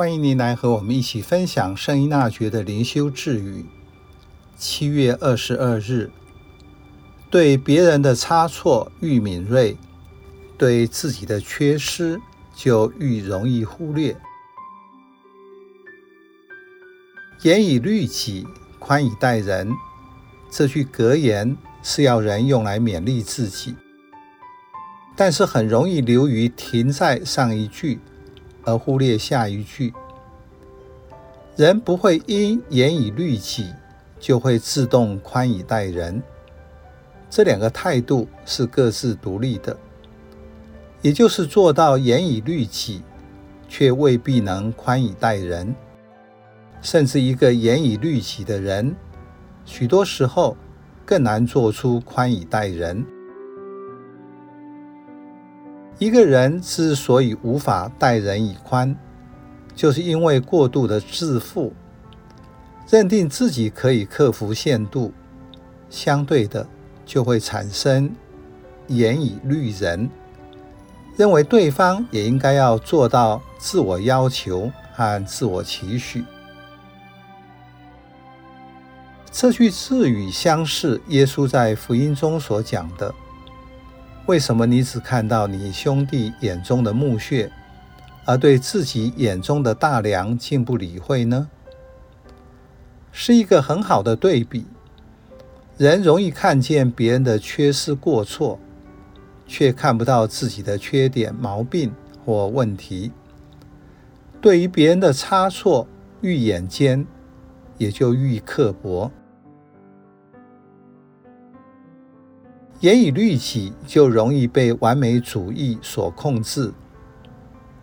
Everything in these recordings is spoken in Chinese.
欢迎您来和我们一起分享圣依纳爵的灵修智语。七月二十二日，对别人的差错愈敏锐，对自己的缺失就愈容易忽略。严以律己，宽以待人。这句格言是要人用来勉励自己，但是很容易流于停在上一句。而忽略下一句，人不会因严以律己，就会自动宽以待人。这两个态度是各自独立的，也就是做到严以律己，却未必能宽以待人。甚至一个严以律己的人，许多时候更难做出宽以待人。一个人之所以无法待人以宽，就是因为过度的自负，认定自己可以克服限度，相对的就会产生严以律人，认为对方也应该要做到自我要求和自我期许。这句字语相似耶稣在福音中所讲的。为什么你只看到你兄弟眼中的墓穴，而对自己眼中的大梁竟不理会呢？是一个很好的对比。人容易看见别人的缺失过错，却看不到自己的缺点、毛病或问题。对于别人的差错，愈眼尖，也就愈刻薄。严以律己，就容易被完美主义所控制，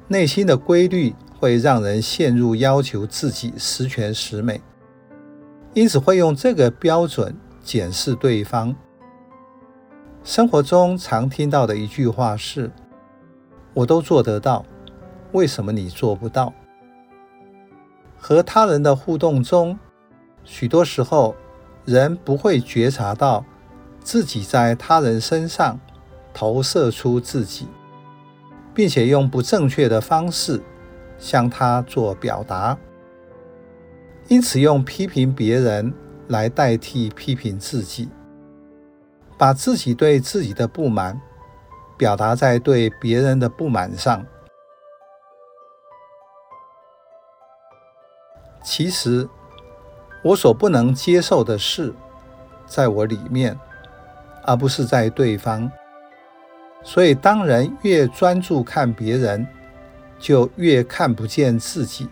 内心的规律会让人陷入要求自己十全十美，因此会用这个标准检视对方。生活中常听到的一句话是：“我都做得到，为什么你做不到？”和他人的互动中，许多时候人不会觉察到。自己在他人身上投射出自己，并且用不正确的方式向他做表达，因此用批评别人来代替批评自己，把自己对自己的不满表达在对别人的不满上。其实，我所不能接受的事，在我里面。而不是在对方，所以当人越专注看别人，就越看不见自己。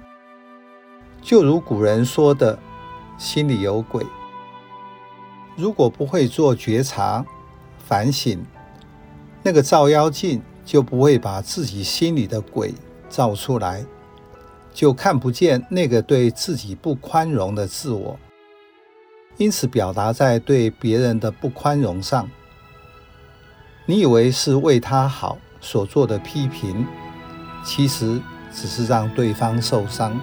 就如古人说的“心里有鬼”，如果不会做觉察、反省，那个照妖镜就不会把自己心里的鬼照出来，就看不见那个对自己不宽容的自我。因此，表达在对别人的不宽容上，你以为是为他好所做的批评，其实只是让对方受伤。